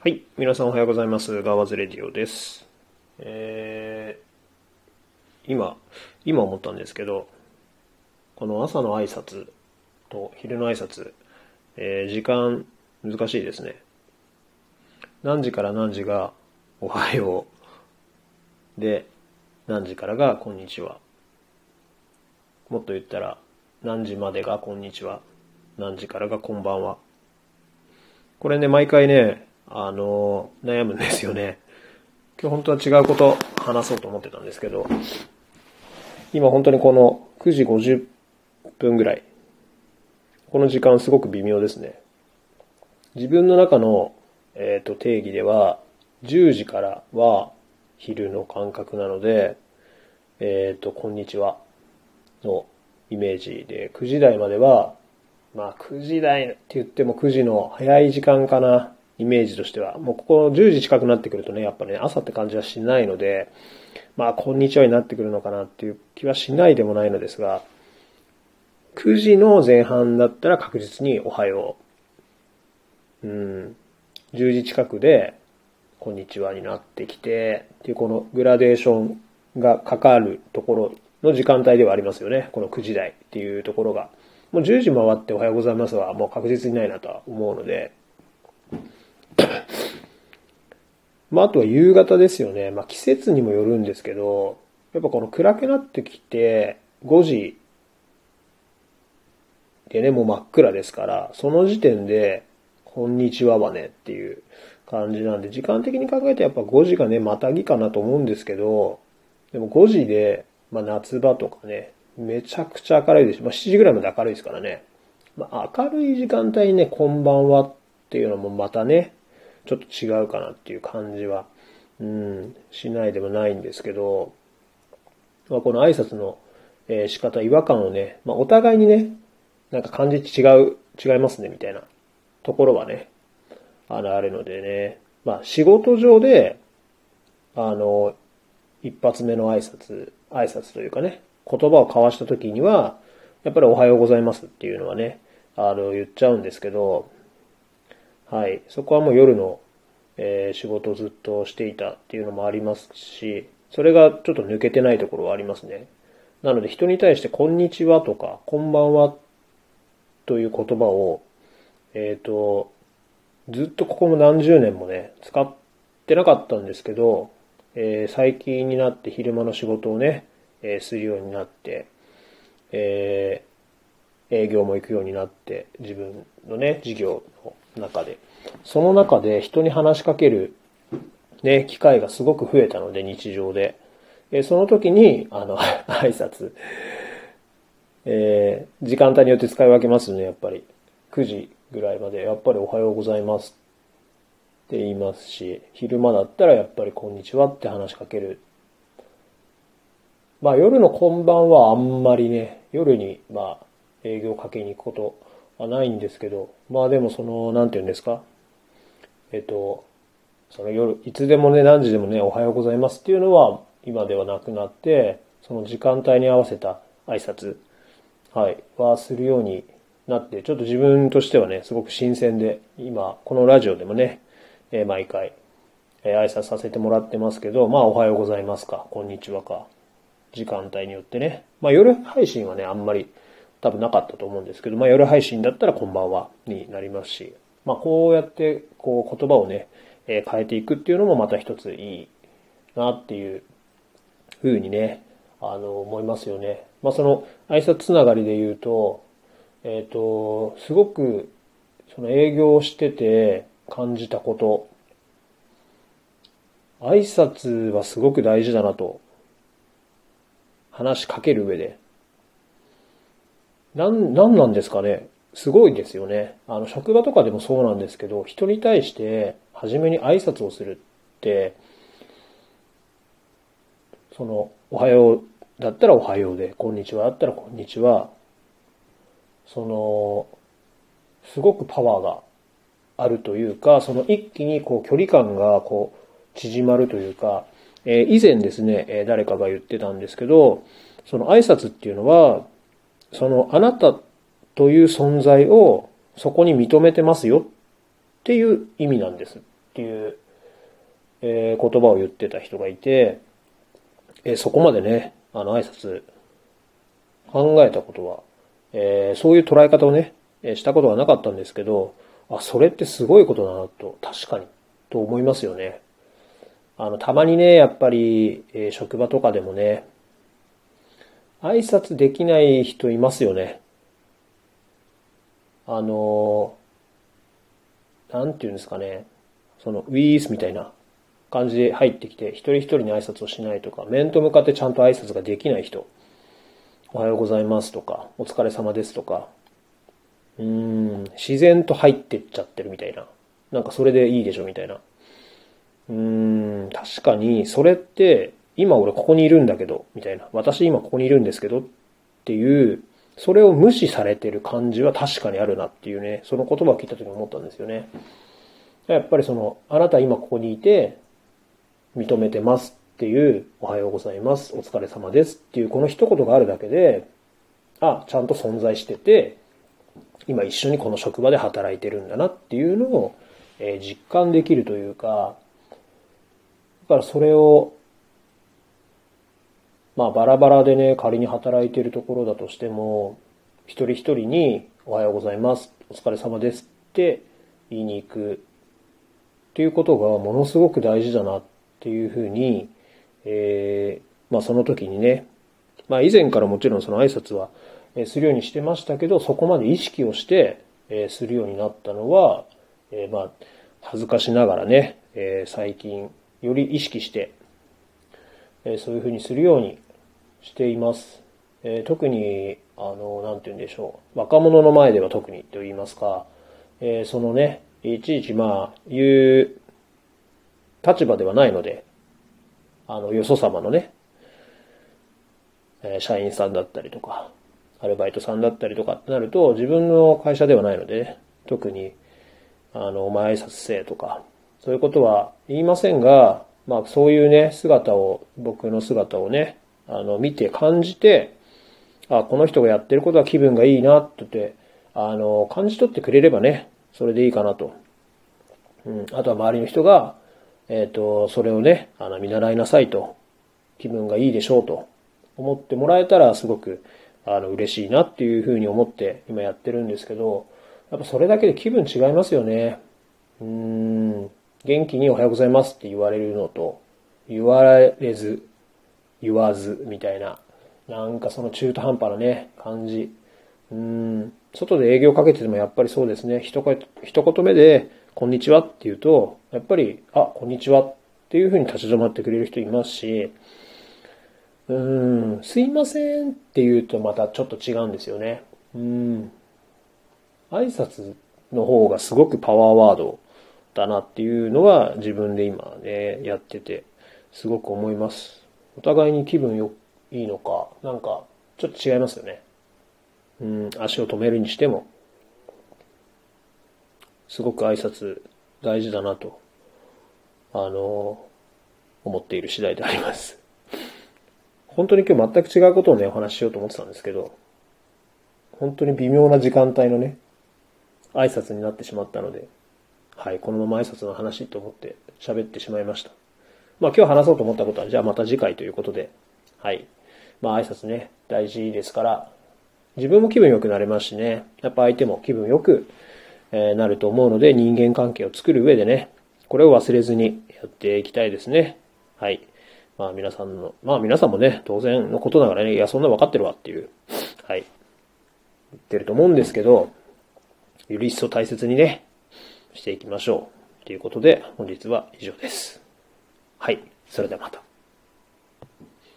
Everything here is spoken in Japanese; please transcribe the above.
はい。皆さんおはようございます。ガワズレディオです。えー、今、今思ったんですけど、この朝の挨拶と昼の挨拶、えー時間難しいですね。何時から何時がおはよう。で、何時からがこんにちは。もっと言ったら、何時までがこんにちは。何時からがこんばんは。これね、毎回ね、あの、悩むんですよね。今日本当は違うこと話そうと思ってたんですけど、今本当にこの9時50分ぐらい。この時間すごく微妙ですね。自分の中の、えー、と定義では、10時からは昼の感覚なので、えっ、と、こんにちはのイメージで、9時台までは、まあ9時台って言っても9時の早い時間かな、イメージとしては。もうここ10時近くなってくるとね、やっぱね、朝って感じはしないので、まあこんにちはになってくるのかなっていう気はしないでもないのですが、9時の前半だったら確実におはよう。うん。10時近くで、こんにちはになってきて、っていうこのグラデーションがかかるところの時間帯ではありますよね。この9時台っていうところが。もう10時回っておはようございますはもう確実にないなとは思うので。まああとは夕方ですよね。まあ季節にもよるんですけど、やっぱこの暗くなってきて5時でね、もう真っ暗ですから、その時点で、こんにちははねっていう感じなんで、時間的に考えてやっぱ5時がね、またぎかなと思うんですけど、でも5時で、まあ夏場とかね、めちゃくちゃ明るいです。まあ7時ぐらいまで明るいですからね。まあ明るい時間帯にね、こんばんはっていうのもまたね、ちょっと違うかなっていう感じは、うん、しないでもないんですけど、まあ、この挨拶の、えー仕方、違和感をね、まあ、お互いにね、なんか感じ違う、違いますね、みたいなところはね、あの、あるのでね、まあ、仕事上で、あの、一発目の挨拶、挨拶というかね、言葉を交わした時には、やっぱりおはようございますっていうのはね、あの、言っちゃうんですけど、はい。そこはもう夜の、えー仕事をずっとしていたっていうのもありますし、それがちょっと抜けてないところはありますね。なので人に対してこんにちはとか、こんばんはという言葉を、えっ、と、ずっとここも何十年もね、使ってなかったんですけど、えー最近になって昼間の仕事をね、えーするようになって、えー営業も行くようになって、自分のね、事業の中で。その中で人に話しかける、ね、機会がすごく増えたので、日常で。えその時に、あの、挨拶、えー時間帯によって使い分けますね、やっぱり。9時ぐらいまで、やっぱりおはようございますって言いますし、昼間だったらやっぱりこんにちはって話しかける。まあ夜のこんばんはあんまりね、夜にまあ営業かけに行くことはないんですけど、まあでもその、なんて言うんですか？えっと、その夜、いつでもね、何時でもね、おはようございますっていうのは今ではなくなって、その時間帯に合わせた挨拶、はい、はするようになって、ちょっと自分としてはね、すごく新鮮で、今、このラジオでもね、えー毎回、えー挨拶させてもらってますけど、まあ、おはようございますか、こんにちはか、時間帯によってね。まあ、夜配信はね、あんまり多分なかったと思うんですけど、まあ、夜配信だったらこんばんはになりますし、まあ、こうやって、こう、言葉をね、え変えていくっていうのもまた一ついいなっていうふうにね、あの、思いますよね。まあ、その、挨拶つながりで言うと、えっ、と、すごく、その営業してて感じたこと、挨拶はすごく大事だなと、話しかける上で。なん、なんなんですかね。すごいですよね。あの、職場とかでもそうなんですけど、人に対して、初めに挨拶をするって、その、おはようだったらおはようで、こんにちはだったらこんにちは。その、すごくパワーがあるというか、その一気にこう距離感がこう縮まるというか、えー以前ですね、えー誰かが言ってたんですけど、その挨拶っていうのは、そのあなたという存在をそこに認めてますよっていう意味なんですっていう、えー、言葉を言ってた人がいて、えー、そこまでね、あの挨拶考えたことは、えー、そういう捉え方をね、えしたことはなかったんですけど、あ、それってすごいことだなと、確かに、と思いますよね。あの、たまにね、やっぱり、え職場とかでもね、挨拶できない人いますよね。あの、なんていうんですかね。その、ウィースみたいな感じで入ってきて、一人一人に挨拶をしないとか、面と向かってちゃんと挨拶ができない人。おはようございますとか、お疲れ様ですとか、うーん、自然と入ってっちゃってるみたいな。なんかそれでいいでしょみたいな。うーん、確かに、それって、今俺ここにいるんだけど、みたいな。私今ここにいるんですけど、っていう、それを無視されてる感じは確かにあるなっていうね、その言葉を聞いた時に思ったんですよね。やっぱりその、あなた今ここにいて、認めてますっていう、おはようございます、お疲れ様ですっていう、この一言があるだけで、あ、ちゃんと存在してて、今一緒にこの職場で働いてるんだなっていうのを、え実感できるというか、だからそれをまあバラバラでね、仮に働いているところだとしても、一人一人におはようございます、お疲れ様ですって言いに行く。っていうことがものすごく大事だなっていうふうに、えー、まあその時にね、まあ以前からもちろんその挨拶はするようにしてましたけど、そこまで意識をしてするようになったのは、えー、まあ恥ずかしながらね、えー、最近より意識してえそういうふうにするようにしています。え、特に、あの、なんて言うんでしょう。若者の前では特にと言いますか、え、そのね、いちいちまあ、言う立場ではないので、あの、よそ様のね、え、社員さんだったりとか、アルバイトさんだったりとかってなると、自分の会社ではないので、ね、特に、あの、お前挨拶せえとか、そういうことは言いませんが、まあそういうね、姿を、僕の姿をね、あの、見て感じて、あ、この人がやってることは気分がいいな、って、あの、感じ取ってくれればね、それでいいかなと。うん。あとは周りの人が、えっ、ー、と、それをね、あの、見習いなさいと。気分がいいでしょうと。思ってもらえたらすごく、あの、嬉しいなっていうふうに思って今やってるんですけど、やっぱそれだけで気分違いますよね。うーん。元気におはようございますって言われるのと、言われず、言わず、みたいな、なんかその中途半端なね、感じ。うん、外で営業かけててもやっぱりそうですね、一言一言目で、こんにちはって言うと、やっぱり、あ、こんにちはっていうふうに立ち止まってくれる人いますし、うん、すいませんって言うとまたちょっと違うんですよね。うん。挨拶の方がすごくパワーワードだなっていうのは自分で今ね、やってて、すごく思います。お互いに気分よ、いいのか、なんか、ちょっと違いますよね。うん、足を止めるにしても、すごく挨拶大事だなと、あの、思っている次第であります。本当に今日全く違うことをね、お話ししようと思ってたんですけど、本当に微妙な時間帯のね、挨拶になってしまったので、はい、このまま挨拶の話と思って喋ってしまいました。まあ今日話そうと思ったことは、じゃあまた次回ということで、はい。まあ挨拶ね、大事ですから、自分も気分良くなれますしね、やっぱ相手も気分良く、えなると思うので、人間関係を作る上でね、これを忘れずにやっていきたいですね。はい。まあ皆さんの、まあ皆さんもね、当然のことながらね、いや、そんな分かってるわっていう、はい。言ってると思うんですけど、より一層大切にね、していきましょう。ということで、本日は以上です。はい。それではまた。